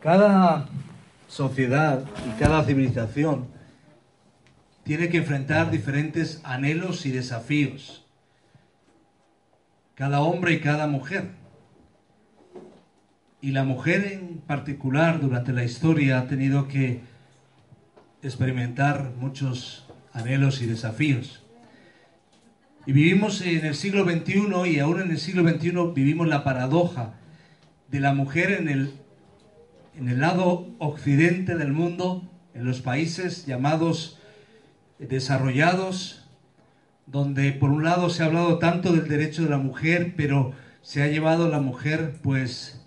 Cada sociedad y cada civilización tiene que enfrentar diferentes anhelos y desafíos. Cada hombre y cada mujer. Y la mujer en particular durante la historia ha tenido que experimentar muchos anhelos y desafíos. Y vivimos en el siglo XXI y aún en el siglo XXI vivimos la paradoja de la mujer en el, en el lado occidente del mundo, en los países llamados desarrollados, donde por un lado se ha hablado tanto del derecho de la mujer, pero se ha llevado la mujer pues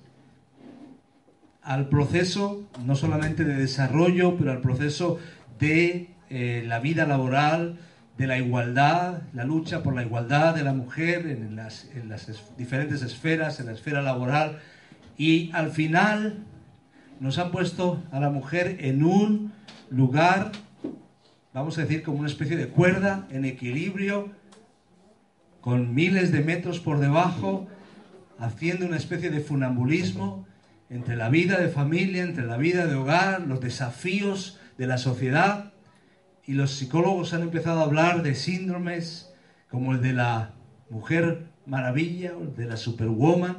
al proceso no solamente de desarrollo, pero al proceso de eh, la vida laboral, de la igualdad, la lucha por la igualdad de la mujer en las, en las diferentes esferas, en la esfera laboral, y al final nos han puesto a la mujer en un lugar, vamos a decir, como una especie de cuerda, en equilibrio, con miles de metros por debajo, haciendo una especie de funambulismo entre la vida de familia, entre la vida de hogar, los desafíos de la sociedad. Y los psicólogos han empezado a hablar de síndromes como el de la mujer maravilla, o el de la superwoman,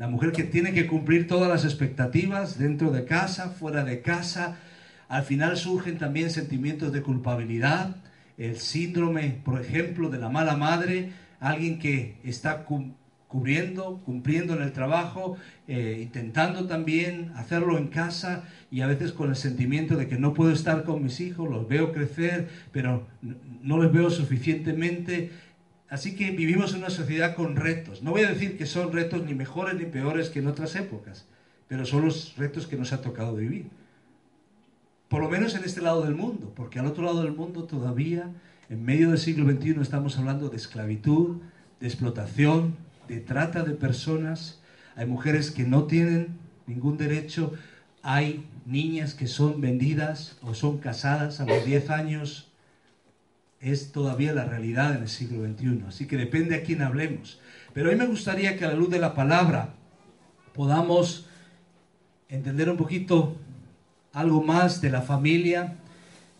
la mujer que tiene que cumplir todas las expectativas dentro de casa, fuera de casa. Al final surgen también sentimientos de culpabilidad, el síndrome, por ejemplo, de la mala madre, alguien que está cubriendo, cumpliendo en el trabajo, eh, intentando también hacerlo en casa y a veces con el sentimiento de que no puedo estar con mis hijos, los veo crecer, pero no les veo suficientemente. Así que vivimos en una sociedad con retos. No voy a decir que son retos ni mejores ni peores que en otras épocas, pero son los retos que nos ha tocado vivir. Por lo menos en este lado del mundo, porque al otro lado del mundo todavía, en medio del siglo XXI, estamos hablando de esclavitud, de explotación, de trata de personas, hay mujeres que no tienen ningún derecho, hay niñas que son vendidas o son casadas a los 10 años. Es todavía la realidad en el siglo XXI, así que depende a quién hablemos. Pero a mí me gustaría que a la luz de la palabra podamos entender un poquito algo más de la familia,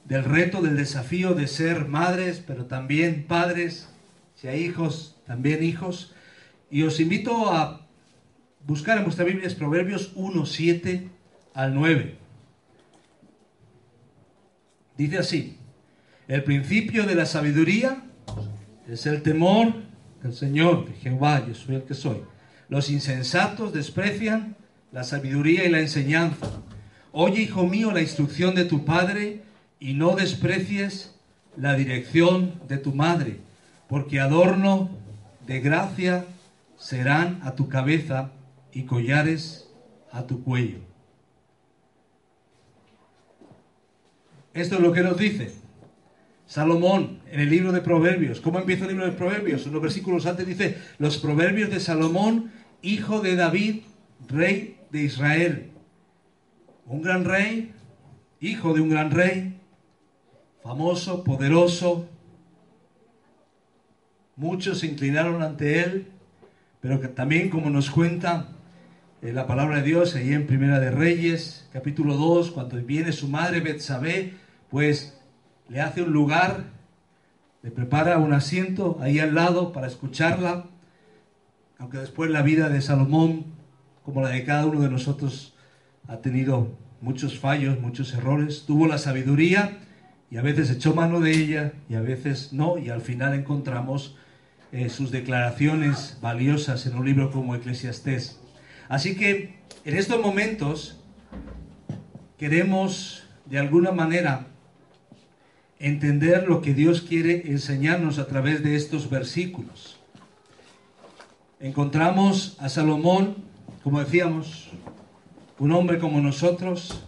del reto, del desafío de ser madres, pero también padres, si hay hijos, también hijos. Y os invito a buscar en vuestra Biblia Proverbios 1, 7 al 9. Dice así, el principio de la sabiduría es el temor del Señor, de Jehová, yo soy el que soy. Los insensatos desprecian la sabiduría y la enseñanza. Oye, hijo mío, la instrucción de tu padre y no desprecies la dirección de tu madre, porque adorno de gracia serán a tu cabeza y collares a tu cuello. Esto es lo que nos dice Salomón en el libro de Proverbios. ¿Cómo empieza el libro de Proverbios? Unos versículos antes dice, los proverbios de Salomón, hijo de David, rey de Israel. Un gran rey, hijo de un gran rey, famoso, poderoso. Muchos se inclinaron ante él, pero también como nos cuenta eh, la palabra de Dios ahí en Primera de Reyes, capítulo 2, cuando viene su madre Betsabé, pues le hace un lugar, le prepara un asiento ahí al lado para escucharla, aunque después la vida de Salomón, como la de cada uno de nosotros, ha tenido muchos fallos, muchos errores, tuvo la sabiduría y a veces echó mano de ella y a veces no, y al final encontramos eh, sus declaraciones valiosas en un libro como Eclesiastés. Así que en estos momentos queremos de alguna manera entender lo que Dios quiere enseñarnos a través de estos versículos. Encontramos a Salomón, como decíamos, un hombre como nosotros,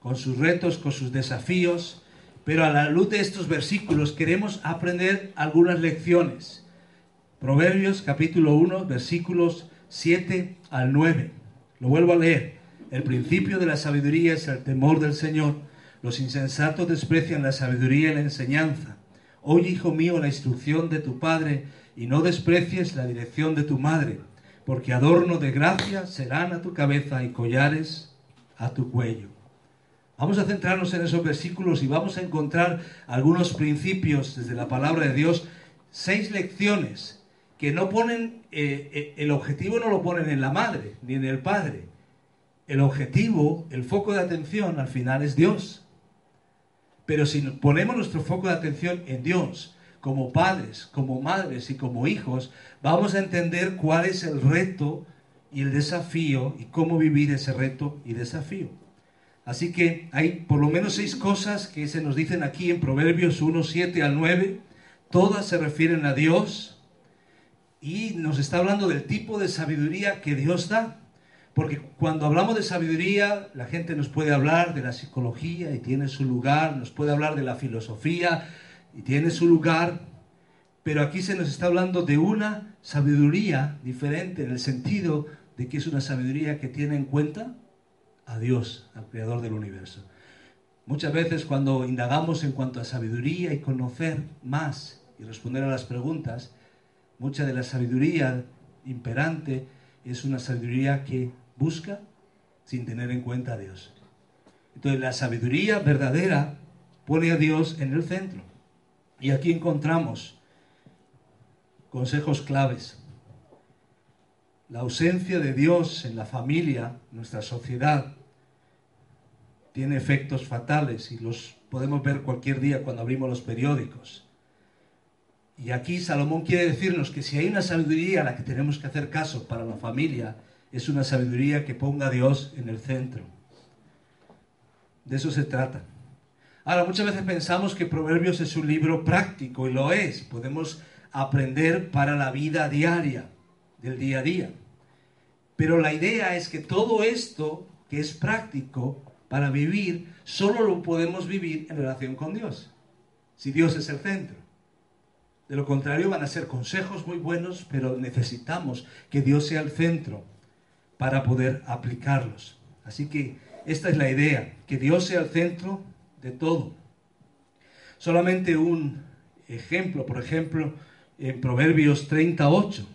con sus retos, con sus desafíos, pero a la luz de estos versículos queremos aprender algunas lecciones. Proverbios capítulo 1, versículos 7 al 9. Lo vuelvo a leer. El principio de la sabiduría es el temor del Señor. Los insensatos desprecian la sabiduría y la enseñanza. Oye, hijo mío, la instrucción de tu padre y no desprecies la dirección de tu madre, porque adorno de gracia serán a tu cabeza y collares a tu cuello. Vamos a centrarnos en esos versículos y vamos a encontrar algunos principios desde la palabra de Dios, seis lecciones que no ponen, eh, eh, el objetivo no lo ponen en la madre ni en el padre. El objetivo, el foco de atención al final es Dios. Pero si ponemos nuestro foco de atención en Dios, como padres, como madres y como hijos, vamos a entender cuál es el reto y el desafío y cómo vivir ese reto y desafío. Así que hay por lo menos seis cosas que se nos dicen aquí en Proverbios 1, 7 al 9. Todas se refieren a Dios y nos está hablando del tipo de sabiduría que Dios da. Porque cuando hablamos de sabiduría, la gente nos puede hablar de la psicología y tiene su lugar, nos puede hablar de la filosofía y tiene su lugar, pero aquí se nos está hablando de una sabiduría diferente en el sentido de que es una sabiduría que tiene en cuenta a Dios, al Creador del universo. Muchas veces cuando indagamos en cuanto a sabiduría y conocer más y responder a las preguntas, mucha de la sabiduría imperante es una sabiduría que busca sin tener en cuenta a Dios. Entonces la sabiduría verdadera pone a Dios en el centro. Y aquí encontramos consejos claves. La ausencia de Dios en la familia, nuestra sociedad, tiene efectos fatales y los podemos ver cualquier día cuando abrimos los periódicos. Y aquí Salomón quiere decirnos que si hay una sabiduría a la que tenemos que hacer caso para la familia, es una sabiduría que ponga a Dios en el centro. De eso se trata. Ahora, muchas veces pensamos que Proverbios es un libro práctico y lo es. Podemos aprender para la vida diaria, del día a día. Pero la idea es que todo esto que es práctico para vivir, solo lo podemos vivir en relación con Dios. Si Dios es el centro. De lo contrario van a ser consejos muy buenos, pero necesitamos que Dios sea el centro para poder aplicarlos. Así que esta es la idea, que Dios sea el centro de todo. Solamente un ejemplo, por ejemplo, en Proverbios 38.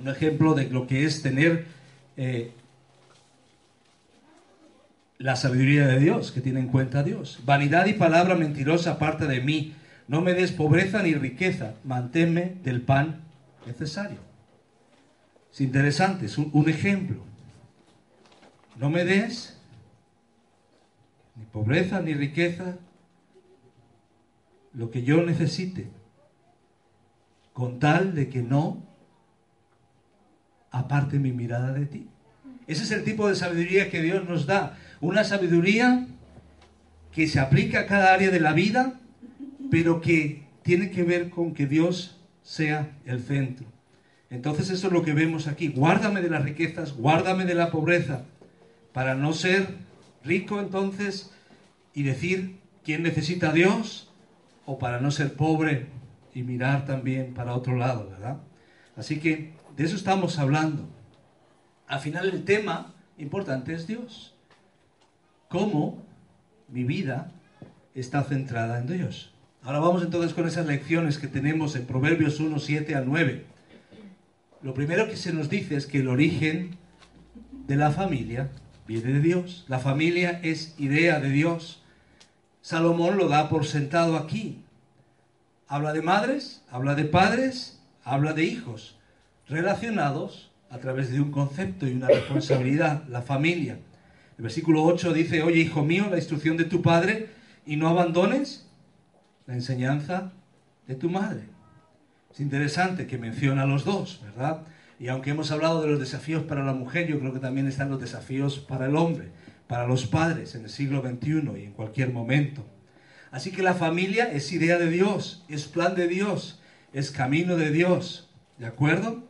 Un ejemplo de lo que es tener eh, la sabiduría de Dios, que tiene en cuenta a Dios. Vanidad y palabra mentirosa aparte de mí. No me des pobreza ni riqueza, manténme del pan necesario. Es interesante, es un, un ejemplo. No me des ni pobreza ni riqueza, lo que yo necesite, con tal de que no aparte mi mirada de ti. Ese es el tipo de sabiduría que Dios nos da. Una sabiduría que se aplica a cada área de la vida, pero que tiene que ver con que Dios sea el centro. Entonces eso es lo que vemos aquí. Guárdame de las riquezas, guárdame de la pobreza, para no ser rico entonces y decir quién necesita a Dios, o para no ser pobre y mirar también para otro lado, ¿verdad? Así que de eso estamos hablando. Al final el tema importante es Dios. ¿Cómo mi vida está centrada en Dios? Ahora vamos entonces con esas lecciones que tenemos en Proverbios 1, 7 al 9. Lo primero que se nos dice es que el origen de la familia viene de Dios. La familia es idea de Dios. Salomón lo da por sentado aquí. Habla de madres, habla de padres, habla de hijos, relacionados a través de un concepto y una responsabilidad, la familia. El versículo 8 dice, oye hijo mío, la instrucción de tu padre y no abandones la enseñanza de tu madre. Es interesante que menciona a los dos, ¿verdad? Y aunque hemos hablado de los desafíos para la mujer, yo creo que también están los desafíos para el hombre, para los padres en el siglo XXI y en cualquier momento. Así que la familia es idea de Dios, es plan de Dios, es camino de Dios. ¿De acuerdo?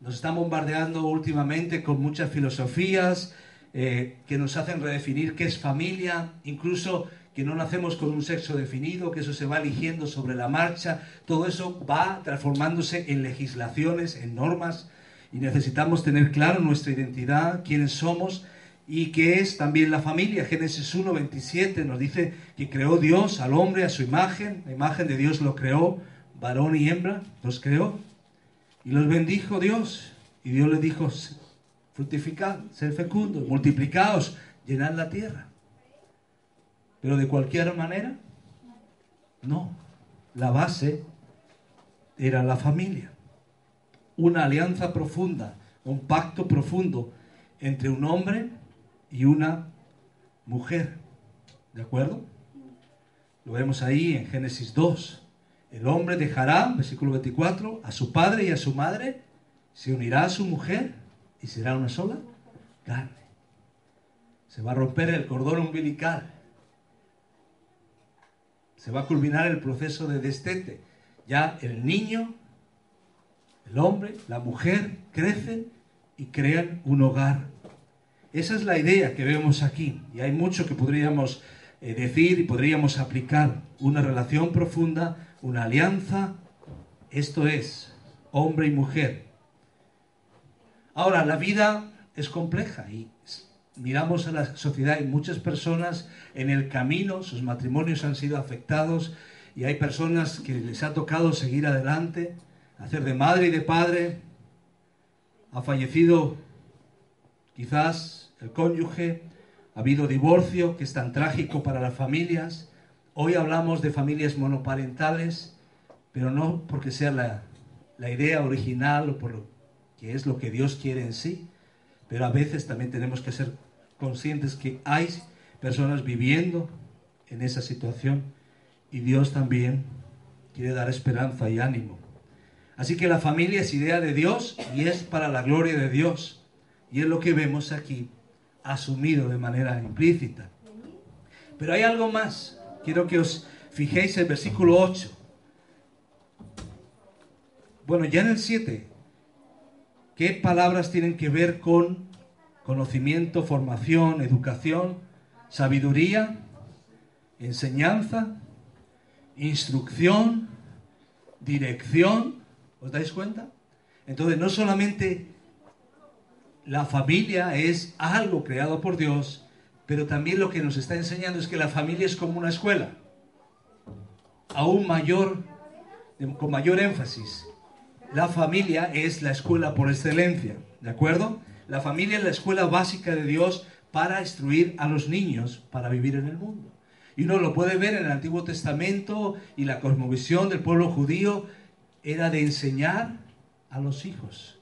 Nos están bombardeando últimamente con muchas filosofías eh, que nos hacen redefinir qué es familia, incluso que no nacemos con un sexo definido, que eso se va eligiendo sobre la marcha. Todo eso va transformándose en legislaciones, en normas, y necesitamos tener claro nuestra identidad, quiénes somos y qué es también la familia. Génesis 1, 27 nos dice que creó Dios al hombre a su imagen, la imagen de Dios lo creó, varón y hembra, los creó. Y los bendijo Dios. Y Dios le dijo, fructificad, ser fecundos, multiplicaos, llenad la tierra. Pero de cualquier manera, no. La base era la familia. Una alianza profunda, un pacto profundo entre un hombre y una mujer. ¿De acuerdo? Lo vemos ahí en Génesis 2. El hombre dejará, versículo 24, a su padre y a su madre, se unirá a su mujer y será una sola carne. Se va a romper el cordón umbilical. Se va a culminar el proceso de destete. Ya el niño, el hombre, la mujer crecen y crean un hogar. Esa es la idea que vemos aquí. Y hay mucho que podríamos eh, decir y podríamos aplicar. Una relación profunda una alianza, esto es, hombre y mujer. Ahora, la vida es compleja y miramos a la sociedad y muchas personas en el camino, sus matrimonios han sido afectados y hay personas que les ha tocado seguir adelante, hacer de madre y de padre. Ha fallecido quizás el cónyuge, ha habido divorcio que es tan trágico para las familias, Hoy hablamos de familias monoparentales, pero no porque sea la, idea original o por lo que es lo que Dios quiere en sí, pero a veces también tenemos que ser conscientes que hay personas viviendo en esa situación y Dios también quiere dar esperanza y ánimo. Así que la familia es idea de Dios y es para la gloria de Dios. Y es lo que vemos aquí, asumido de manera implícita. Pero hay algo más. Quiero que os fijéis el versículo 8. Bueno, ya en el 7, ¿qué palabras tienen que ver con conocimiento, formación, educación, sabiduría, enseñanza, instrucción, dirección? ¿Os dais cuenta? Entonces, no solamente la familia es algo creado por Dios, pero también lo que nos está enseñando es que la familia es como una escuela, aún mayor, con mayor énfasis. La familia es la escuela por excelencia, ¿de acuerdo? La familia es la escuela básica de Dios para instruir a los niños para vivir en el mundo. Y uno lo puede ver en el Antiguo Testamento y la cosmovisión del pueblo judío era de enseñar a los hijos.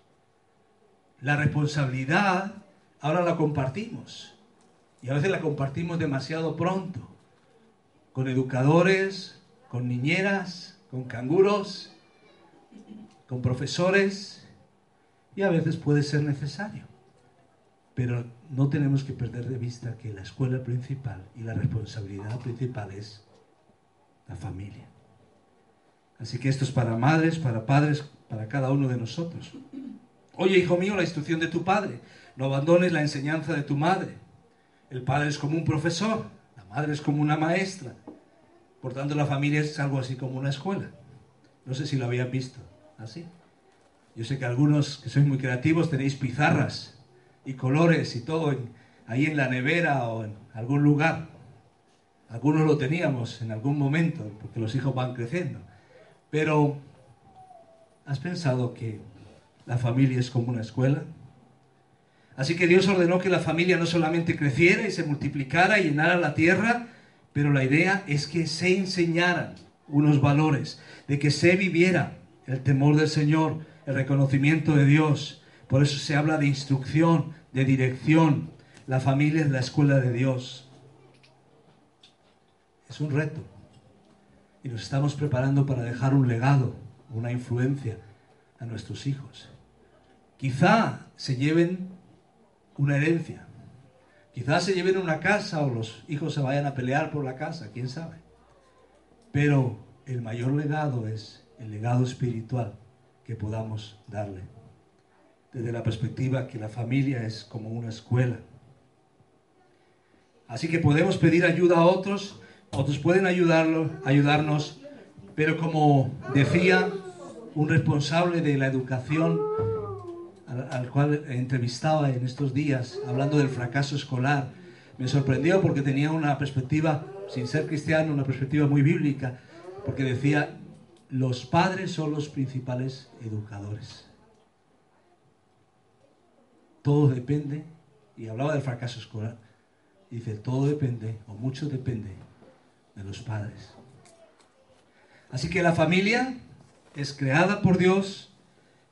La responsabilidad ahora la compartimos. Y a veces la compartimos demasiado pronto, con educadores, con niñeras, con canguros, con profesores, y a veces puede ser necesario. Pero no tenemos que perder de vista que la escuela principal y la responsabilidad principal es la familia. Así que esto es para madres, para padres, para cada uno de nosotros. Oye, hijo mío, la instrucción de tu padre. No abandones la enseñanza de tu madre. El padre es como un profesor, la madre es como una maestra. Por tanto, la familia es algo así como una escuela. No sé si lo habían visto así. Yo sé que algunos que sois muy creativos tenéis pizarras y colores y todo ahí en la nevera o en algún lugar. Algunos lo teníamos en algún momento, porque los hijos van creciendo. Pero, ¿has pensado que la familia es como una escuela? Así que Dios ordenó que la familia no solamente creciera y se multiplicara y llenara la tierra, pero la idea es que se enseñaran unos valores, de que se viviera el temor del Señor, el reconocimiento de Dios. Por eso se habla de instrucción, de dirección. La familia es la escuela de Dios. Es un reto. Y nos estamos preparando para dejar un legado, una influencia a nuestros hijos. Quizá se lleven una herencia. Quizás se lleven una casa o los hijos se vayan a pelear por la casa, quién sabe. pero el mayor legado es el legado espiritual que podamos darle, desde la perspectiva que la familia es como una escuela. Así que podemos pedir ayuda a otros, otros pueden ayudarlo, ayudarnos, pero como decía un responsable de la educación al, al cual entrevistaba en estos días, hablando del fracaso escolar, me sorprendió porque tenía una perspectiva, sin ser cristiano, una perspectiva muy bíblica, porque decía, los padres son los principales educadores. Todo depende, y hablaba del fracaso escolar, dice, todo depende, o mucho depende, de los padres. Así que la familia es creada por Dios,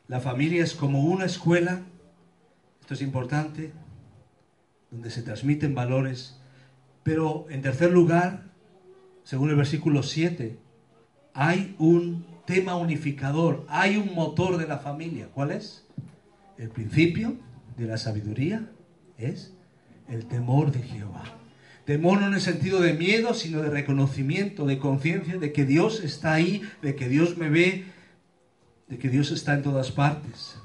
la familia es como una escuela, esto es importante, donde se transmiten valores, pero en tercer lugar, según el versículo 7, hay un tema unificador, hay un motor de la familia. ¿Cuál es? El principio de la sabiduría es el temor de Jehová. Temor no en el sentido de miedo, sino de reconocimiento, de conciencia de que Dios está ahí, de que Dios me ve, de que Dios está en todas partes.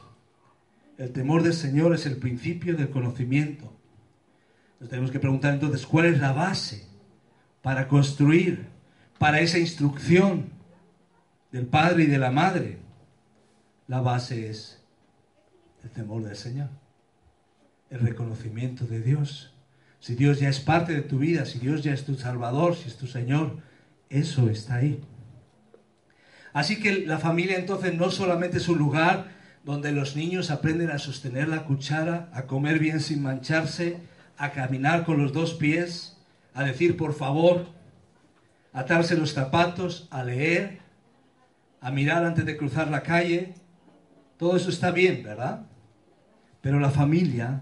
El temor del Señor es el principio del conocimiento. Nos tenemos que preguntar entonces cuál es la base para construir, para esa instrucción del Padre y de la Madre. La base es el temor del Señor, el reconocimiento de Dios. Si Dios ya es parte de tu vida, si Dios ya es tu Salvador, si es tu Señor, eso está ahí. Así que la familia entonces no solamente es un lugar donde los niños aprenden a sostener la cuchara, a comer bien sin mancharse, a caminar con los dos pies, a decir por favor, atarse los zapatos, a leer, a mirar antes de cruzar la calle. Todo eso está bien, ¿verdad? Pero la familia,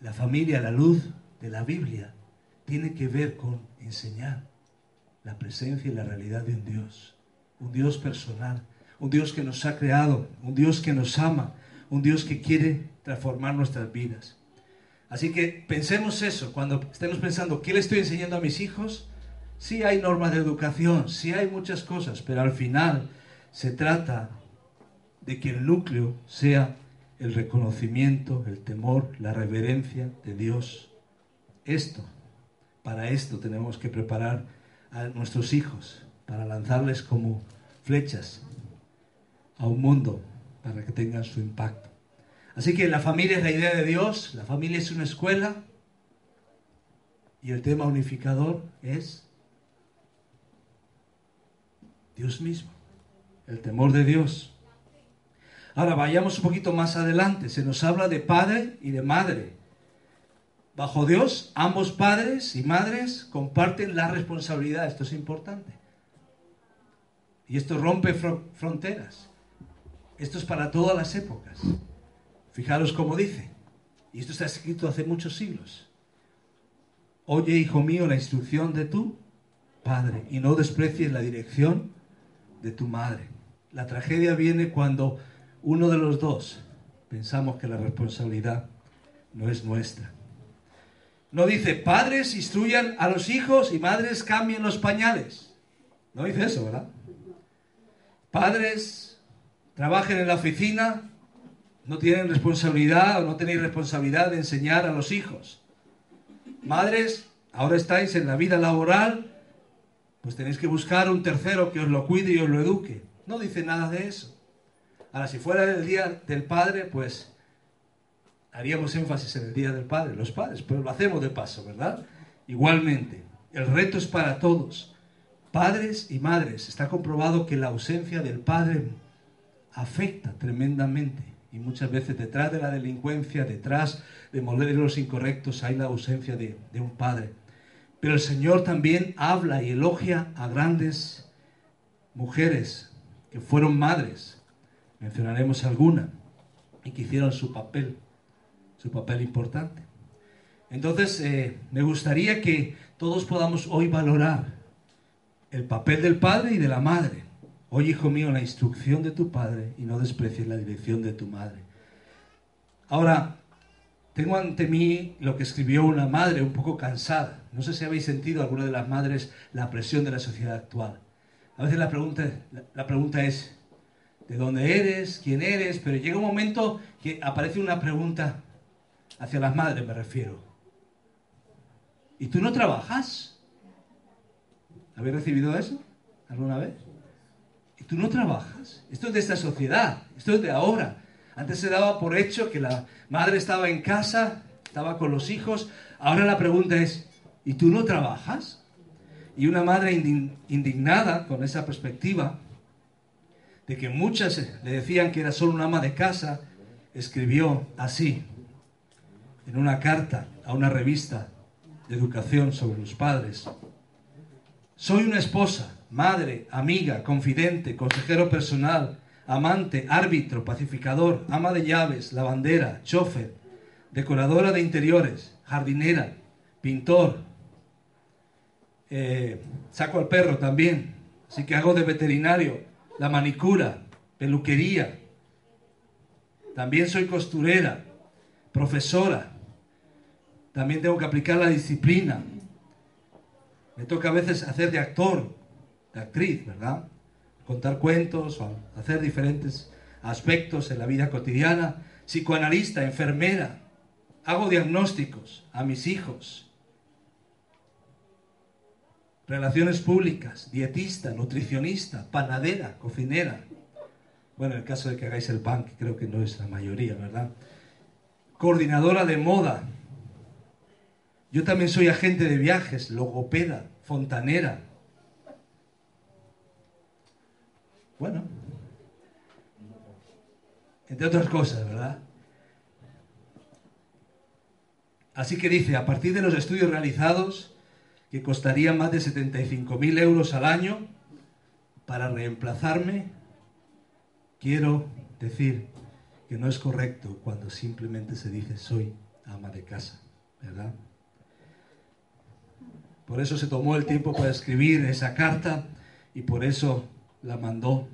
la familia, la luz de la Biblia, tiene que ver con enseñar la presencia y la realidad de un Dios, un Dios personal, un Dios que nos ha creado, un Dios que nos ama, un Dios que quiere transformar nuestras vidas. Así que pensemos eso, cuando estemos pensando, ¿qué le estoy enseñando a mis hijos? Sí hay normas de educación, sí hay muchas cosas, pero al final se trata de que el núcleo sea el reconocimiento, el temor, la reverencia de Dios. Esto, para esto tenemos que preparar a nuestros hijos, para lanzarles como flechas a un mundo, para que tengan su impacto. Así que la familia es la idea de Dios, la familia es una escuela y el tema unificador es Dios mismo, el temor de Dios. Ahora vayamos un poquito más adelante, se nos habla de padre y de madre. Bajo Dios, ambos padres y madres comparten la responsabilidad, esto es importante. Y esto rompe fronteras. Esto es para todas las épocas. Fijaros cómo dice, y esto está escrito hace muchos siglos. Oye, hijo mío, la instrucción de tu padre y no desprecies la dirección de tu madre. La tragedia viene cuando uno de los dos pensamos que la responsabilidad no es nuestra. No dice, padres instruyan a los hijos y madres cambien los pañales. No dice eso, ¿verdad? Padres trabajen en la oficina no tienen responsabilidad o no tenéis responsabilidad de enseñar a los hijos. Madres, ahora estáis en la vida laboral, pues tenéis que buscar un tercero que os lo cuide y os lo eduque. No dice nada de eso. Ahora, si fuera el día del padre, pues haríamos énfasis en el día del padre, los padres, pero lo hacemos de paso, ¿verdad? Igualmente, el reto es para todos, padres y madres. Está comprobado que la ausencia del padre afecta tremendamente y muchas veces detrás de la delincuencia, detrás de modelos incorrectos, hay la ausencia de, de un padre. Pero el Señor también habla y elogia a grandes mujeres que fueron madres. Mencionaremos alguna y que hicieron su papel, su papel importante. Entonces, eh, me gustaría que todos podamos hoy valorar el papel del padre y de la madre. Oye, hijo mío, la instrucción de tu padre y no desprecies la dirección de tu madre. Ahora, tengo ante mí lo que escribió una madre un poco cansada. No sé si habéis sentido alguna de las madres la presión de la sociedad actual. A veces la pregunta, la pregunta es, ¿de dónde eres? ¿Quién eres? Pero llega un momento que aparece una pregunta hacia las madres, me refiero. ¿Y tú no trabajas? ¿Habéis recibido eso alguna vez? ¿Y tú no trabajas? Esto es de esta sociedad, esto es de ahora. Antes se daba por hecho que la madre estaba en casa, estaba con los hijos. Ahora la pregunta es, ¿y tú no trabajas? Y una madre indignada con esa perspectiva de que muchas le decían que era solo una ama de casa, escribió así, en una carta a una revista de educación sobre los padres. Soy una esposa, madre, amiga, confidente, consejero personal, amante, árbitro, pacificador, ama de llaves, lavandera, chofer, decoradora de interiores, jardinera, pintor, eh, saco al perro también, así que hago de veterinario, la manicura, peluquería, también soy costurera, profesora, también tengo que aplicar la disciplina, me toca a veces hacer de actor, de actriz, ¿verdad? Contar cuentos o hacer diferentes aspectos en la vida cotidiana, psicoanalista, enfermera, hago diagnósticos a mis hijos, relaciones públicas, dietista, nutricionista, panadera, cocinera. Bueno, en el caso de que hagáis el pan, que creo que no es la mayoría, ¿verdad? Coordinadora de moda. Yo también soy agente de viajes, logopeda, fontanera, Bueno, entre otras cosas, ¿verdad? Así que dice, a partir de los estudios realizados, que costarían más de 75.000 euros al año, para reemplazarme, quiero decir que no es correcto cuando simplemente se dice soy ama de casa, ¿verdad? Por eso se tomó el tiempo para escribir esa carta y por eso la mandó.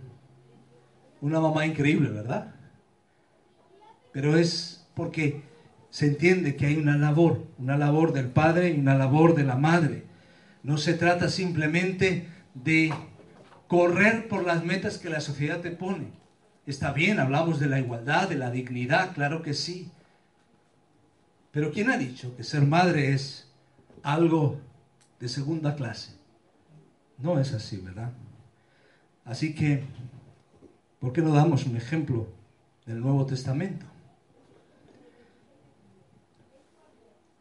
Una mamá increíble, ¿verdad? Pero es porque se entiende que hay una labor, una labor del padre y una labor de la madre. No se trata simplemente de correr por las metas que la sociedad te pone. Está bien, hablamos de la igualdad, de la dignidad, claro que sí. Pero ¿quién ha dicho que ser madre es algo de segunda clase? No es así, ¿verdad? Así que, ¿por qué no damos un ejemplo del Nuevo Testamento?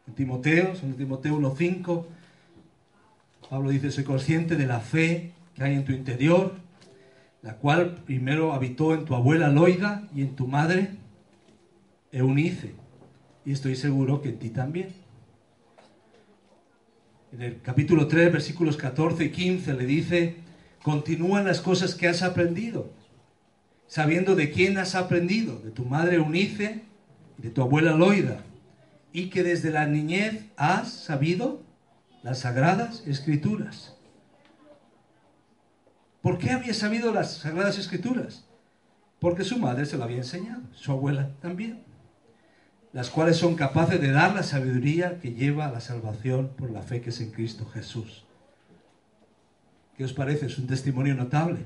En Timoteo, en Timoteo 1.5, Pablo dice, soy consciente de la fe que hay en tu interior, la cual primero habitó en tu abuela Loida y en tu madre Eunice, y estoy seguro que en ti también. En el capítulo 3, versículos 14 y 15 le dice, Continúan las cosas que has aprendido, sabiendo de quién has aprendido, de tu madre Eunice, de tu abuela Loida, y que desde la niñez has sabido las sagradas escrituras. ¿Por qué había sabido las sagradas escrituras? Porque su madre se lo había enseñado, su abuela también, las cuales son capaces de dar la sabiduría que lleva a la salvación por la fe que es en Cristo Jesús. ¿Qué os parece? Es un testimonio notable.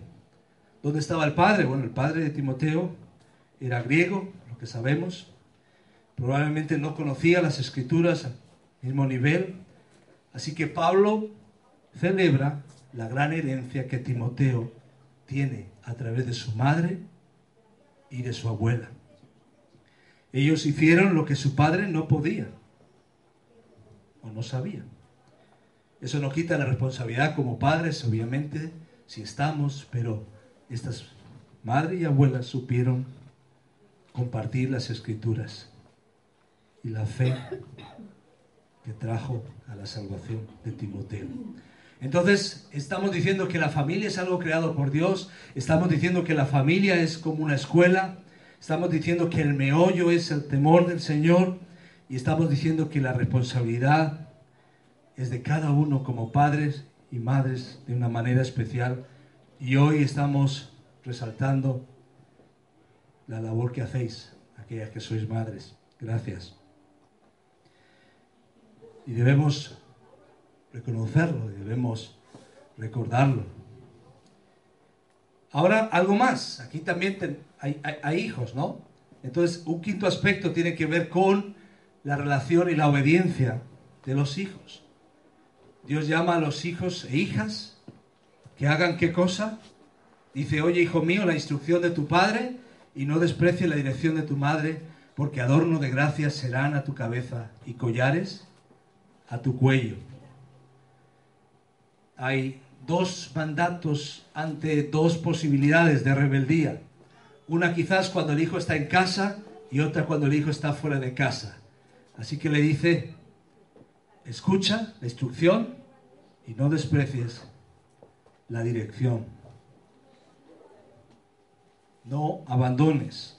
¿Dónde estaba el padre? Bueno, el padre de Timoteo era griego, lo que sabemos. Probablemente no conocía las escrituras al mismo nivel. Así que Pablo celebra la gran herencia que Timoteo tiene a través de su madre y de su abuela. Ellos hicieron lo que su padre no podía o no sabía. Eso no quita la responsabilidad como padres, obviamente, si estamos, pero estas madres y abuelas supieron compartir las escrituras y la fe que trajo a la salvación de Timoteo. Entonces, estamos diciendo que la familia es algo creado por Dios, estamos diciendo que la familia es como una escuela, estamos diciendo que el meollo es el temor del Señor y estamos diciendo que la responsabilidad es de cada uno como padres y madres de una manera especial. Y hoy estamos resaltando la labor que hacéis, aquellas que sois madres. Gracias. Y debemos reconocerlo, debemos recordarlo. Ahora, algo más. Aquí también hay, hay hijos, ¿no? Entonces, un quinto aspecto tiene que ver con la relación y la obediencia de los hijos. Dios llama a los hijos e hijas que hagan qué cosa. Dice, oye hijo mío, la instrucción de tu padre y no desprecie la dirección de tu madre, porque adorno de gracia serán a tu cabeza y collares a tu cuello. Hay dos mandatos ante dos posibilidades de rebeldía. Una quizás cuando el hijo está en casa y otra cuando el hijo está fuera de casa. Así que le dice, escucha la instrucción y no desprecies la dirección. No abandones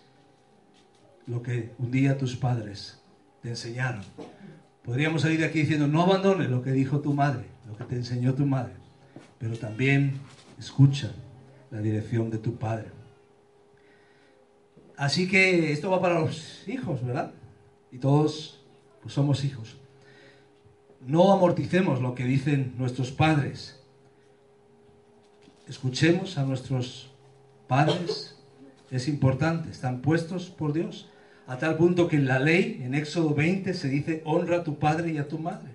lo que un día tus padres te enseñaron. Podríamos salir de aquí diciendo, no abandones lo que dijo tu madre, lo que te enseñó tu madre, pero también escucha la dirección de tu padre. Así que esto va para los hijos, ¿verdad? Y todos pues somos hijos. No amorticemos lo que dicen nuestros padres. Escuchemos a nuestros padres. Es importante, están puestos por Dios. A tal punto que en la ley, en Éxodo 20, se dice, honra a tu padre y a tu madre.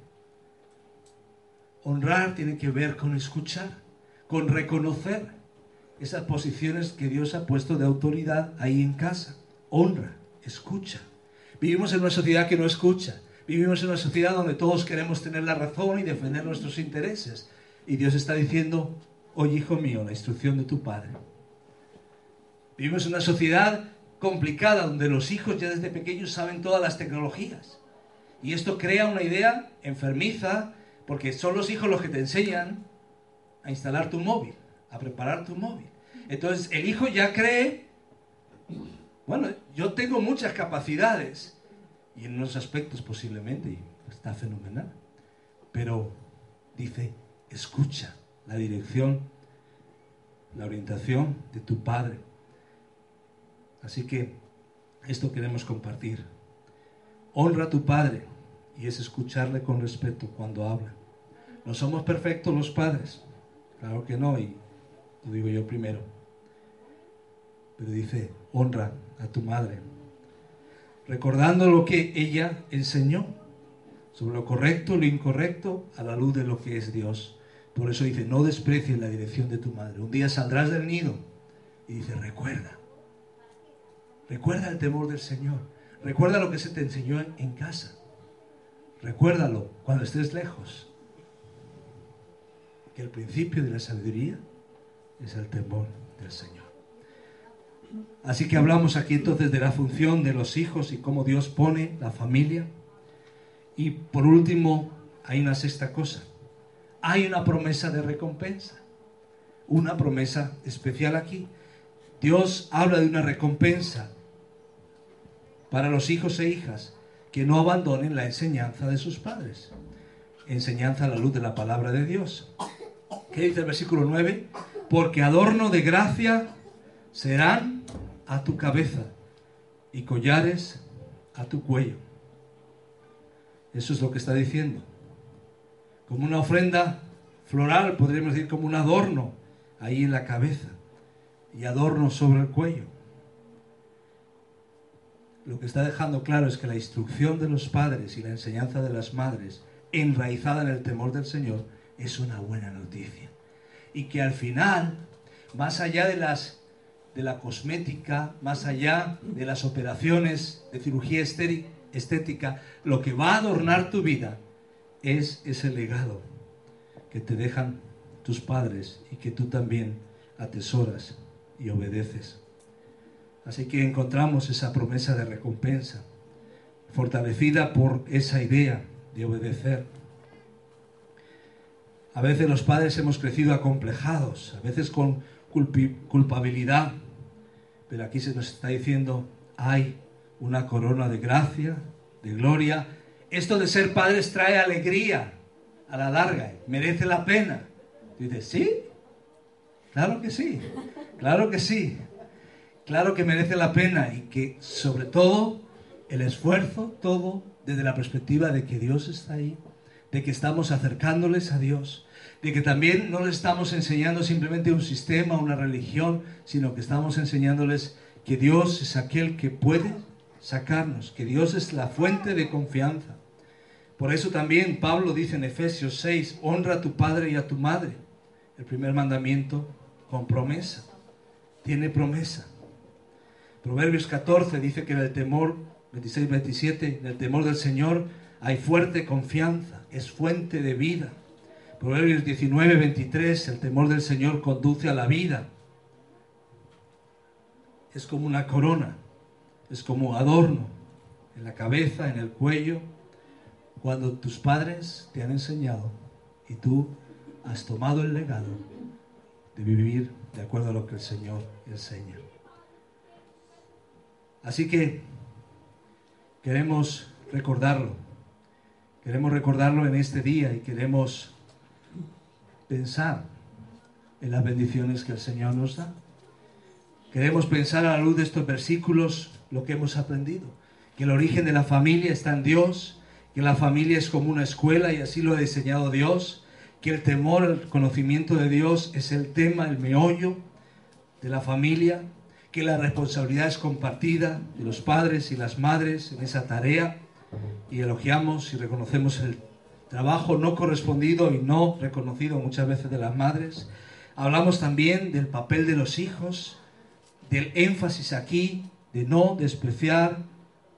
Honrar tiene que ver con escuchar, con reconocer esas posiciones que Dios ha puesto de autoridad ahí en casa. Honra, escucha. Vivimos en una sociedad que no escucha. Vivimos en una sociedad donde todos queremos tener la razón y defender nuestros intereses. Y Dios está diciendo, oye hijo mío, la instrucción de tu padre. Vivimos en una sociedad complicada donde los hijos ya desde pequeños saben todas las tecnologías. Y esto crea una idea enfermiza porque son los hijos los que te enseñan a instalar tu móvil, a preparar tu móvil. Entonces el hijo ya cree, bueno, yo tengo muchas capacidades y en unos aspectos posiblemente está fenomenal, pero dice, escucha la dirección, la orientación de tu padre. Así que esto queremos compartir. Honra a tu padre y es escucharle con respeto cuando habla. No somos perfectos los padres, claro que no, y lo digo yo primero. Pero dice, honra a tu madre, recordando lo que ella enseñó sobre lo correcto, lo incorrecto, a la luz de lo que es Dios. Por eso dice, no desprecies la dirección de tu madre. Un día saldrás del nido y dice, recuerda, recuerda el temor del Señor, recuerda lo que se te enseñó en casa, recuérdalo cuando estés lejos, que el principio de la sabiduría es el temor del Señor. Así que hablamos aquí entonces de la función de los hijos y cómo Dios pone la familia. Y por último, hay una sexta cosa. Hay una promesa de recompensa. Una promesa especial aquí. Dios habla de una recompensa para los hijos e hijas que no abandonen la enseñanza de sus padres. Enseñanza a la luz de la palabra de Dios. ¿Qué dice el versículo 9? Porque adorno de gracia serán a tu cabeza y collares a tu cuello. Eso es lo que está diciendo. Como una ofrenda floral, podríamos decir como un adorno ahí en la cabeza y adorno sobre el cuello. Lo que está dejando claro es que la instrucción de los padres y la enseñanza de las madres, enraizada en el temor del Señor, es una buena noticia. Y que al final, más allá de las de la cosmética, más allá de las operaciones de cirugía estética, lo que va a adornar tu vida es ese legado que te dejan tus padres y que tú también atesoras y obedeces. Así que encontramos esa promesa de recompensa, fortalecida por esa idea de obedecer. A veces los padres hemos crecido acomplejados, a veces con culpabilidad, pero aquí se nos está diciendo, hay una corona de gracia, de gloria. Esto de ser padres trae alegría a la larga, merece la pena. dices, ¿sí? Claro que sí, claro que sí. Claro que merece la pena y que sobre todo el esfuerzo, todo desde la perspectiva de que Dios está ahí de que estamos acercándoles a Dios, de que también no les estamos enseñando simplemente un sistema, una religión, sino que estamos enseñándoles que Dios es aquel que puede sacarnos, que Dios es la fuente de confianza. Por eso también Pablo dice en Efesios 6, honra a tu padre y a tu madre. El primer mandamiento con promesa, tiene promesa. Proverbios 14 dice que el temor, 26, 27, en el temor del Señor hay fuerte confianza, es fuente de vida. Proverbios 19, 23, el temor del Señor conduce a la vida. Es como una corona, es como adorno en la cabeza, en el cuello, cuando tus padres te han enseñado y tú has tomado el legado de vivir de acuerdo a lo que el Señor enseña. Así que queremos recordarlo, queremos recordarlo en este día y queremos pensar en las bendiciones que el Señor nos da. Queremos pensar a la luz de estos versículos lo que hemos aprendido, que el origen de la familia está en Dios, que la familia es como una escuela y así lo ha diseñado Dios, que el temor, el conocimiento de Dios es el tema, el meollo de la familia, que la responsabilidad es compartida de los padres y las madres en esa tarea y elogiamos y reconocemos el trabajo no correspondido y no reconocido muchas veces de las madres. Hablamos también del papel de los hijos, del énfasis aquí de no despreciar,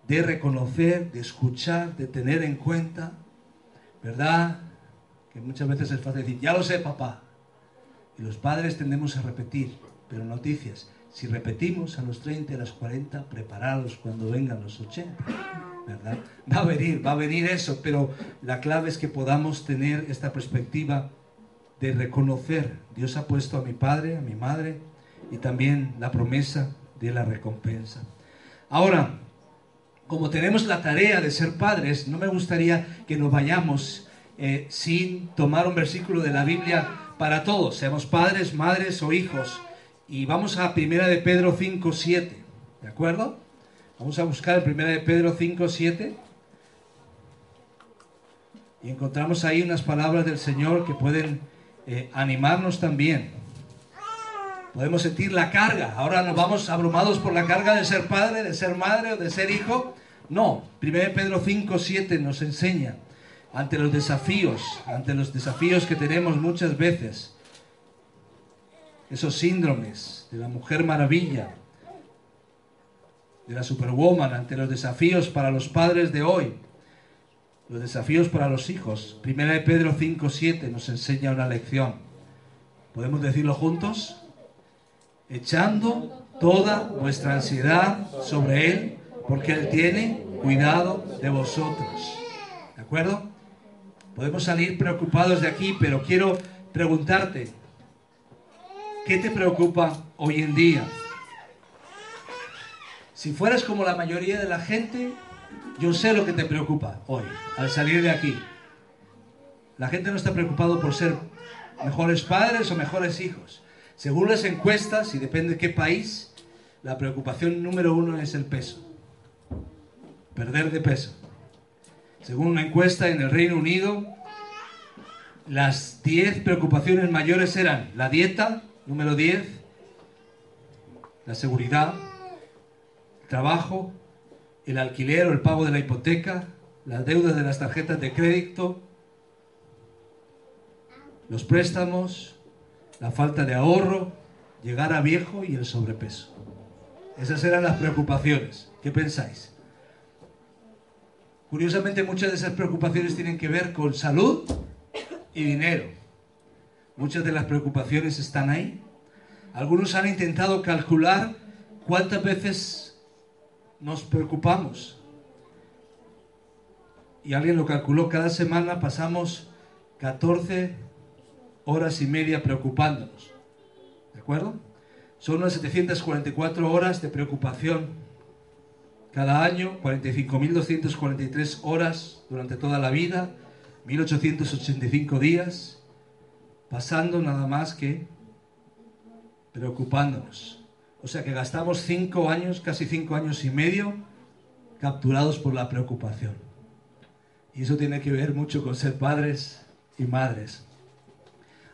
de reconocer, de escuchar, de tener en cuenta, ¿verdad? Que muchas veces es fácil decir, ya lo sé, papá. Y los padres tendemos a repetir, pero noticias, si repetimos a los 30 y a los 40, preparados cuando vengan los 80. Va a venir, va a venir eso, pero la clave es que podamos tener esta perspectiva de reconocer, Dios ha puesto a mi padre, a mi madre, y también la promesa de la recompensa. Ahora, como tenemos la tarea de ser padres, no me gustaría que nos vayamos eh, sin tomar un versículo de la Biblia para todos, seamos padres, madres o hijos. Y vamos a Primera de Pedro 5, 7. ¿De acuerdo? Vamos a buscar el de Pedro 5, 7. Y encontramos ahí unas palabras del Señor que pueden eh, animarnos también. Podemos sentir la carga. Ahora nos vamos abrumados por la carga de ser padre, de ser madre o de ser hijo. No, 1 Pedro 5, 7 nos enseña ante los desafíos, ante los desafíos que tenemos muchas veces, esos síndromes de la mujer maravilla, de la superwoman, ante los desafíos para los padres de hoy, los desafíos para los hijos. Primera de Pedro 5, 7 nos enseña una lección. ¿Podemos decirlo juntos? Echando toda vuestra ansiedad sobre Él, porque Él tiene cuidado de vosotros. ¿De acuerdo? Podemos salir preocupados de aquí, pero quiero preguntarte, ¿qué te preocupa hoy en día? Si fueras como la mayoría de la gente, yo sé lo que te preocupa hoy, al salir de aquí. La gente no está preocupado por ser mejores padres o mejores hijos. Según las encuestas, y depende de qué país, la preocupación número uno es el peso. Perder de peso. Según una encuesta en el Reino Unido, las 10 preocupaciones mayores eran la dieta, número 10, la seguridad, trabajo, el alquiler o el pago de la hipoteca, las deudas de las tarjetas de crédito, los préstamos, la falta de ahorro, llegar a viejo y el sobrepeso. Esas eran las preocupaciones. ¿Qué pensáis? Curiosamente muchas de esas preocupaciones tienen que ver con salud y dinero. Muchas de las preocupaciones están ahí. Algunos han intentado calcular cuántas veces nos preocupamos. Y alguien lo calculó, cada semana pasamos 14 horas y media preocupándonos. ¿De acuerdo? Son unas 744 horas de preocupación cada año, 45.243 horas durante toda la vida, 1.885 días, pasando nada más que preocupándonos. O sea que gastamos cinco años, casi cinco años y medio, capturados por la preocupación. Y eso tiene que ver mucho con ser padres y madres.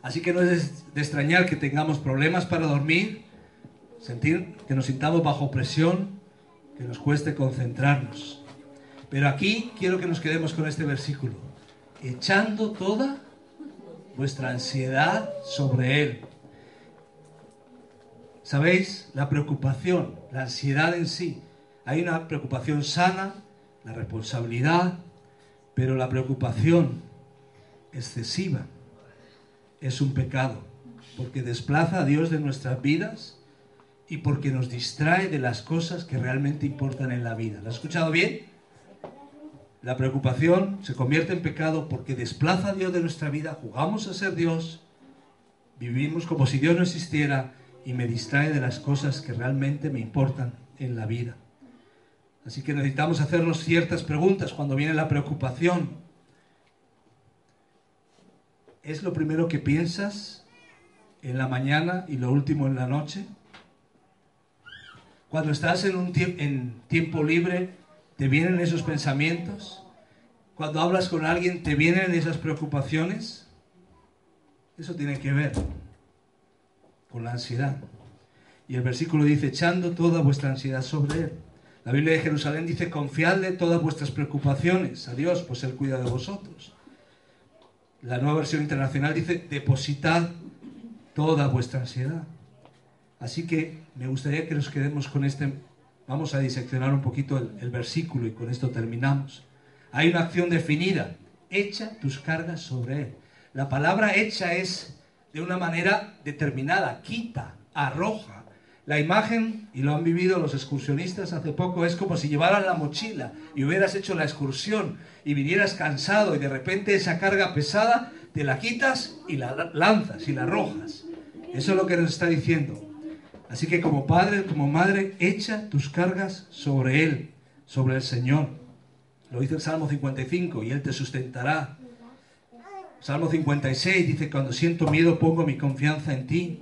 Así que no es de extrañar que tengamos problemas para dormir, sentir que nos sintamos bajo presión, que nos cueste concentrarnos. Pero aquí quiero que nos quedemos con este versículo. Echando toda vuestra ansiedad sobre Él. ¿Sabéis? La preocupación, la ansiedad en sí. Hay una preocupación sana, la responsabilidad, pero la preocupación excesiva es un pecado, porque desplaza a Dios de nuestras vidas y porque nos distrae de las cosas que realmente importan en la vida. ¿Lo has escuchado bien? La preocupación se convierte en pecado porque desplaza a Dios de nuestra vida, jugamos a ser Dios, vivimos como si Dios no existiera y me distrae de las cosas que realmente me importan en la vida. Así que necesitamos hacernos ciertas preguntas cuando viene la preocupación. ¿Es lo primero que piensas en la mañana y lo último en la noche? Cuando estás en un en tiempo libre, ¿te vienen esos pensamientos? Cuando hablas con alguien, ¿te vienen esas preocupaciones? Eso tiene que ver con la ansiedad. Y el versículo dice, echando toda vuestra ansiedad sobre Él. La Biblia de Jerusalén dice, confiadle todas vuestras preocupaciones a Dios, pues Él cuida de vosotros. La nueva versión internacional dice, depositad toda vuestra ansiedad. Así que me gustaría que nos quedemos con este, vamos a diseccionar un poquito el, el versículo y con esto terminamos. Hay una acción definida, echa tus cargas sobre Él. La palabra echa es de una manera determinada, quita, arroja. La imagen, y lo han vivido los excursionistas hace poco, es como si llevaras la mochila y hubieras hecho la excursión y vinieras cansado y de repente esa carga pesada te la quitas y la lanzas y la arrojas. Eso es lo que nos está diciendo. Así que como padre, como madre, echa tus cargas sobre Él, sobre el Señor. Lo dice el Salmo 55, y Él te sustentará. Salmo 56 dice, cuando siento miedo pongo mi confianza en ti.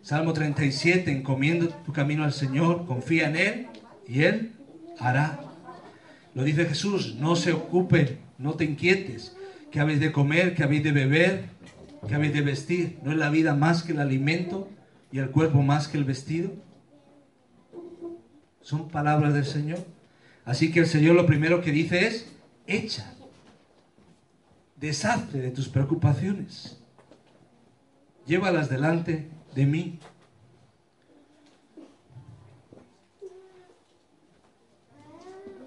Salmo 37, encomiendo tu camino al Señor, confía en Él y Él hará. Lo dice Jesús, no se ocupen, no te inquietes, que habéis de comer, que habéis de beber, que habéis de vestir. ¿No es la vida más que el alimento y el cuerpo más que el vestido? Son palabras del Señor. Así que el Señor lo primero que dice es, echa, deshazte de tus preocupaciones, llévalas delante de mí.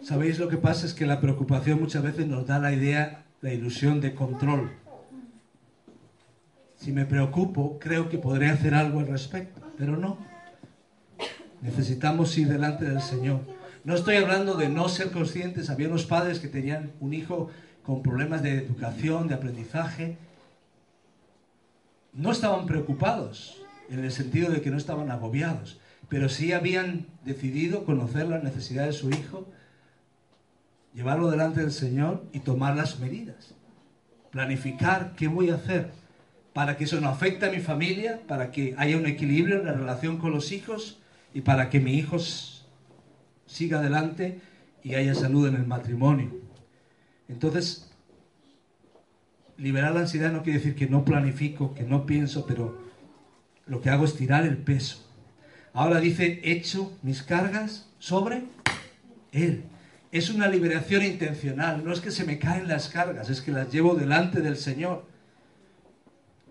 ¿Sabéis lo que pasa? Es que la preocupación muchas veces nos da la idea, la ilusión de control. Si me preocupo, creo que podré hacer algo al respecto, pero no. Necesitamos ir delante del Señor. No estoy hablando de no ser conscientes. Había unos padres que tenían un hijo con problemas de educación, de aprendizaje. No estaban preocupados, en el sentido de que no estaban agobiados, pero sí habían decidido conocer las necesidades de su hijo, llevarlo delante del Señor y tomar las medidas. Planificar qué voy a hacer para que eso no afecte a mi familia, para que haya un equilibrio en la relación con los hijos y para que mi hijo siga adelante y haya salud en el matrimonio. Entonces, liberar la ansiedad no quiere decir que no planifico, que no pienso, pero lo que hago es tirar el peso. Ahora dice, echo mis cargas sobre Él. Es una liberación intencional, no es que se me caen las cargas, es que las llevo delante del Señor.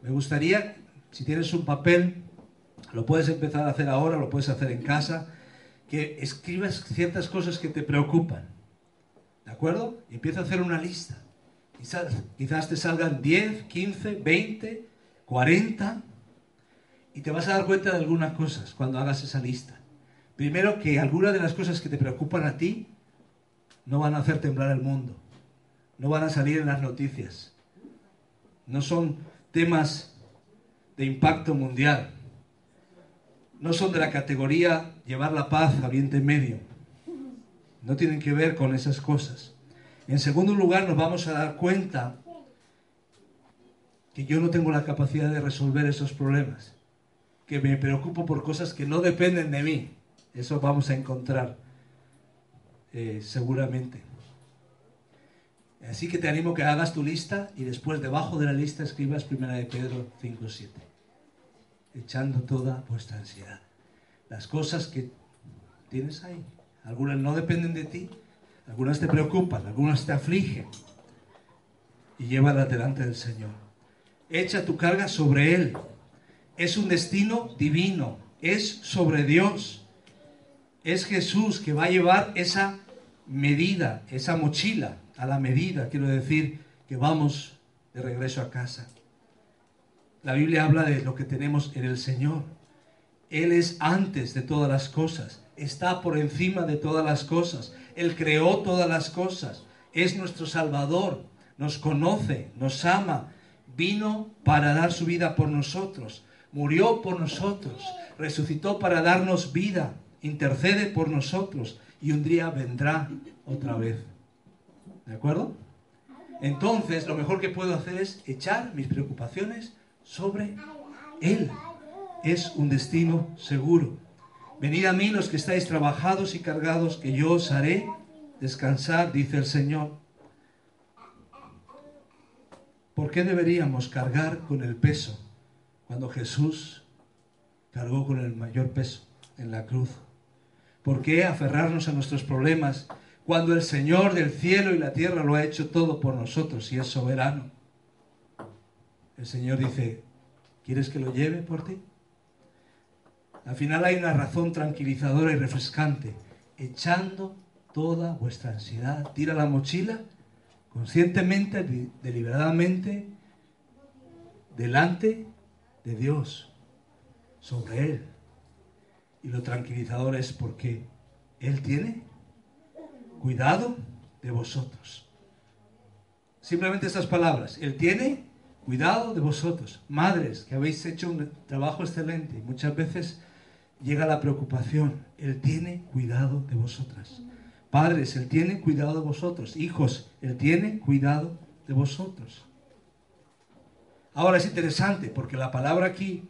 Me gustaría, si tienes un papel, lo puedes empezar a hacer ahora, lo puedes hacer en casa, que escribas ciertas cosas que te preocupan. ¿De acuerdo? Y empieza a hacer una lista. Quizás, quizás te salgan 10, 15, 20, 40 y te vas a dar cuenta de algunas cosas cuando hagas esa lista. Primero, que algunas de las cosas que te preocupan a ti no van a hacer temblar el mundo, no van a salir en las noticias, no son temas de impacto mundial, no son de la categoría llevar la paz a Oriente Medio, no tienen que ver con esas cosas. En segundo lugar, nos vamos a dar cuenta que yo no tengo la capacidad de resolver esos problemas que me preocupo por cosas que no dependen de mí. Eso vamos a encontrar eh, seguramente. Así que te animo que hagas tu lista y después debajo de la lista escribas 1 de Pedro 5, 7. Echando toda vuestra ansiedad. Las cosas que tienes ahí. Algunas no dependen de ti, algunas te preocupan, algunas te afligen. Y llévalas delante del Señor. Echa tu carga sobre Él. Es un destino divino. Es sobre Dios. Es Jesús que va a llevar esa medida, esa mochila a la medida, quiero decir, que vamos de regreso a casa. La Biblia habla de lo que tenemos en el Señor. Él es antes de todas las cosas, está por encima de todas las cosas. Él creó todas las cosas, es nuestro Salvador, nos conoce, nos ama, vino para dar su vida por nosotros, murió por nosotros, resucitó para darnos vida, intercede por nosotros y un día vendrá otra vez. ¿De acuerdo? Entonces, lo mejor que puedo hacer es echar mis preocupaciones sobre Él. Es un destino seguro. Venid a mí los que estáis trabajados y cargados, que yo os haré descansar, dice el Señor. ¿Por qué deberíamos cargar con el peso cuando Jesús cargó con el mayor peso en la cruz? ¿Por qué aferrarnos a nuestros problemas cuando el Señor del cielo y la tierra lo ha hecho todo por nosotros y es soberano. El Señor dice, ¿quieres que lo lleve por ti? Al final hay una razón tranquilizadora y refrescante, echando toda vuestra ansiedad. Tira la mochila conscientemente, deliberadamente, delante de Dios, sobre Él. Y lo tranquilizador es porque Él tiene cuidado de vosotros. Simplemente estas palabras. Él tiene cuidado de vosotros. Madres, que habéis hecho un trabajo excelente. Muchas veces llega la preocupación. Él tiene cuidado de vosotras. Padres, Él tiene cuidado de vosotros. Hijos, Él tiene cuidado de vosotros. Ahora es interesante porque la palabra aquí,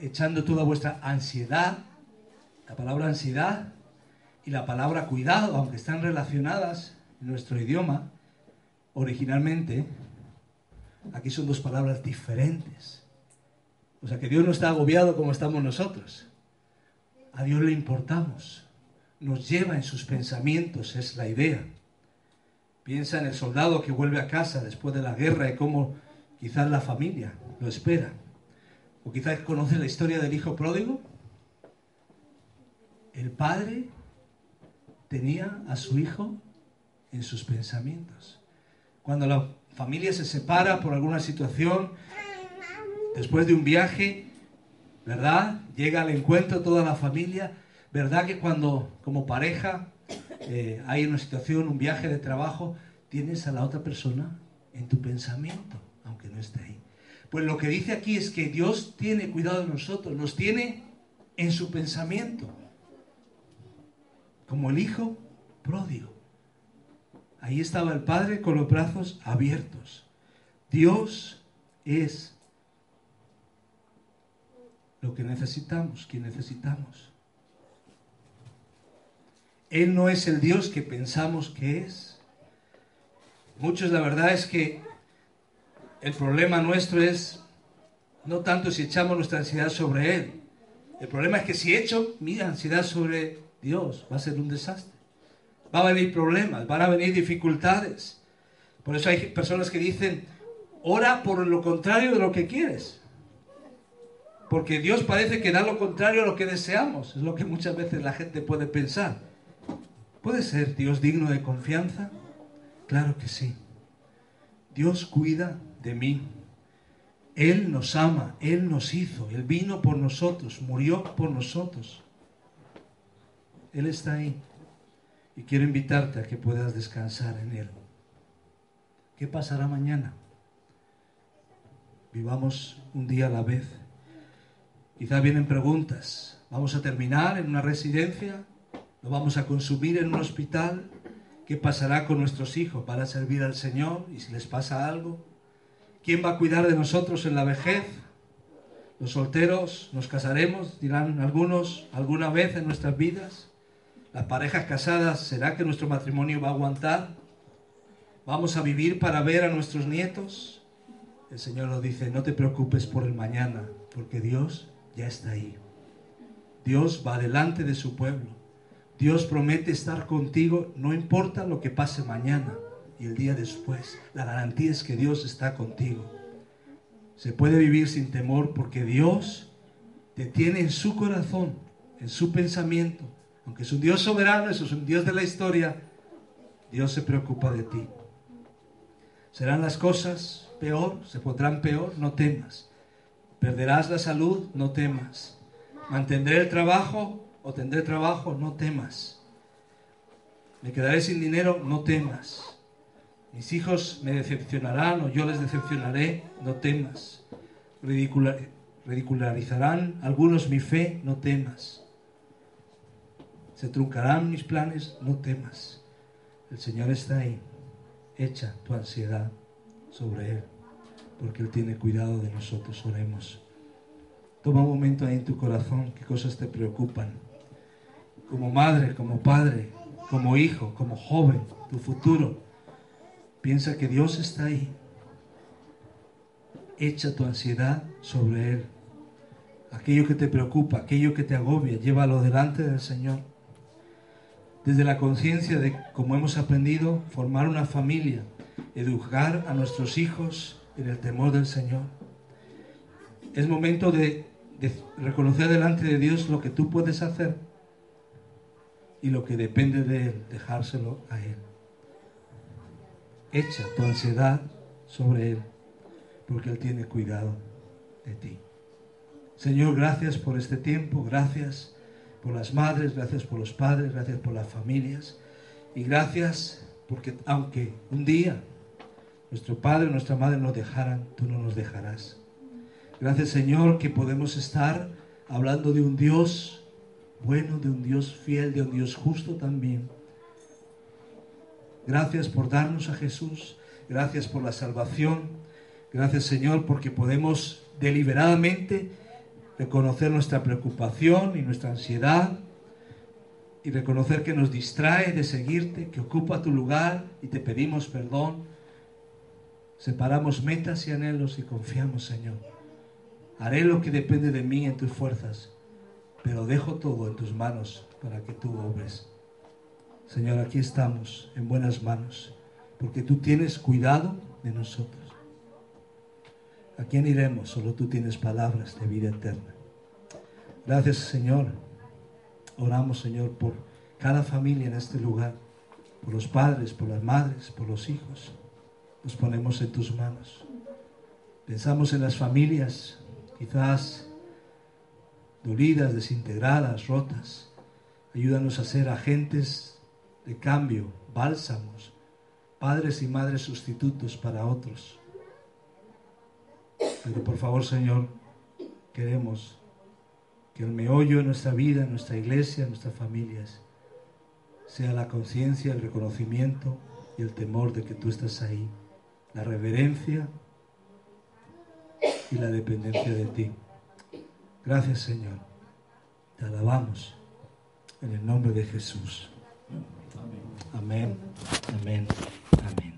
echando toda vuestra ansiedad, la palabra ansiedad y la palabra cuidado, aunque están relacionadas en nuestro idioma, originalmente, aquí son dos palabras diferentes. O sea que Dios no está agobiado como estamos nosotros. A Dios le importamos. Nos lleva en sus pensamientos, es la idea. Piensa en el soldado que vuelve a casa después de la guerra y cómo quizás la familia lo espera. O quizás conoce la historia del hijo pródigo. El padre tenía a su hijo en sus pensamientos. Cuando la familia se separa por alguna situación, después de un viaje, ¿verdad? Llega al encuentro toda la familia. ¿Verdad que cuando como pareja eh, hay una situación, un viaje de trabajo, tienes a la otra persona en tu pensamiento, aunque no esté ahí? Pues lo que dice aquí es que Dios tiene cuidado de nosotros, nos tiene en su pensamiento como el hijo pródigo. Ahí estaba el padre con los brazos abiertos. Dios es lo que necesitamos, quien necesitamos. Él no es el Dios que pensamos que es. Muchos la verdad es que el problema nuestro es no tanto si echamos nuestra ansiedad sobre Él. El problema es que si echo mi ansiedad sobre Dios, va a ser un desastre. Va a venir problemas, van a venir dificultades. Por eso hay personas que dicen, ora por lo contrario de lo que quieres. Porque Dios parece que da lo contrario a lo que deseamos. Es lo que muchas veces la gente puede pensar. ¿Puede ser Dios digno de confianza? Claro que sí. Dios cuida de mí. Él nos ama, Él nos hizo, Él vino por nosotros, murió por nosotros. Él está ahí. Y quiero invitarte a que puedas descansar en Él. ¿Qué pasará mañana? Vivamos un día a la vez. Quizá vienen preguntas. ¿Vamos a terminar en una residencia? ¿Lo vamos a consumir en un hospital? ¿Qué pasará con nuestros hijos para servir al Señor? ¿Y si les pasa algo? ¿Quién va a cuidar de nosotros en la vejez? Los solteros nos casaremos, dirán algunos, alguna vez en nuestras vidas. Las parejas casadas, ¿será que nuestro matrimonio va a aguantar? ¿Vamos a vivir para ver a nuestros nietos? El Señor nos dice, no te preocupes por el mañana, porque Dios ya está ahí. Dios va delante de su pueblo. Dios promete estar contigo, no importa lo que pase mañana y el día después. La garantía es que Dios está contigo. Se puede vivir sin temor porque Dios te tiene en su corazón, en su pensamiento. Aunque es un Dios soberano, es un Dios de la historia, Dios se preocupa de ti. ¿Serán las cosas peor? ¿Se pondrán peor? No temas. ¿Perderás la salud? No temas. ¿Mantendré el trabajo o tendré trabajo? No temas. ¿Me quedaré sin dinero? No temas. Mis hijos me decepcionarán o yo les decepcionaré, no temas. ridicularizarán algunos mi fe, no temas. Se truncarán mis planes, no temas. El Señor está ahí. Echa tu ansiedad sobre Él, porque Él tiene cuidado de nosotros. Oremos. Toma un momento ahí en tu corazón, qué cosas te preocupan. Como madre, como padre, como hijo, como joven, tu futuro Piensa que Dios está ahí. Echa tu ansiedad sobre Él. Aquello que te preocupa, aquello que te agobia, llévalo delante del Señor. Desde la conciencia de, como hemos aprendido, formar una familia, educar a nuestros hijos en el temor del Señor. Es momento de, de reconocer delante de Dios lo que tú puedes hacer y lo que depende de Él, dejárselo a Él echa tu ansiedad sobre Él, porque Él tiene cuidado de ti. Señor, gracias por este tiempo, gracias por las madres, gracias por los padres, gracias por las familias y gracias porque aunque un día nuestro padre nuestra madre nos dejaran, tú no nos dejarás. Gracias Señor que podemos estar hablando de un Dios bueno, de un Dios fiel, de un Dios justo también Gracias por darnos a Jesús. Gracias por la salvación. Gracias Señor porque podemos deliberadamente reconocer nuestra preocupación y nuestra ansiedad y reconocer que nos distrae de seguirte, que ocupa tu lugar y te pedimos perdón. Separamos metas y anhelos y confiamos, Señor. Haré lo que depende de mí en tus fuerzas, pero dejo todo en tus manos para que tú obres. Señor, aquí estamos en buenas manos, porque tú tienes cuidado de nosotros. ¿A quién iremos? Solo tú tienes palabras de vida eterna. Gracias, Señor. Oramos, Señor, por cada familia en este lugar, por los padres, por las madres, por los hijos. Nos ponemos en tus manos. Pensamos en las familias, quizás dolidas, desintegradas, rotas. Ayúdanos a ser agentes de cambio, bálsamos, padres y madres sustitutos para otros. Pero por favor, Señor, queremos que el meollo de nuestra vida, nuestra iglesia, nuestras familias, sea la conciencia, el reconocimiento y el temor de que tú estás ahí, la reverencia y la dependencia de ti. Gracias, Señor. Te alabamos en el nombre de Jesús. Amén. Amén. Amén.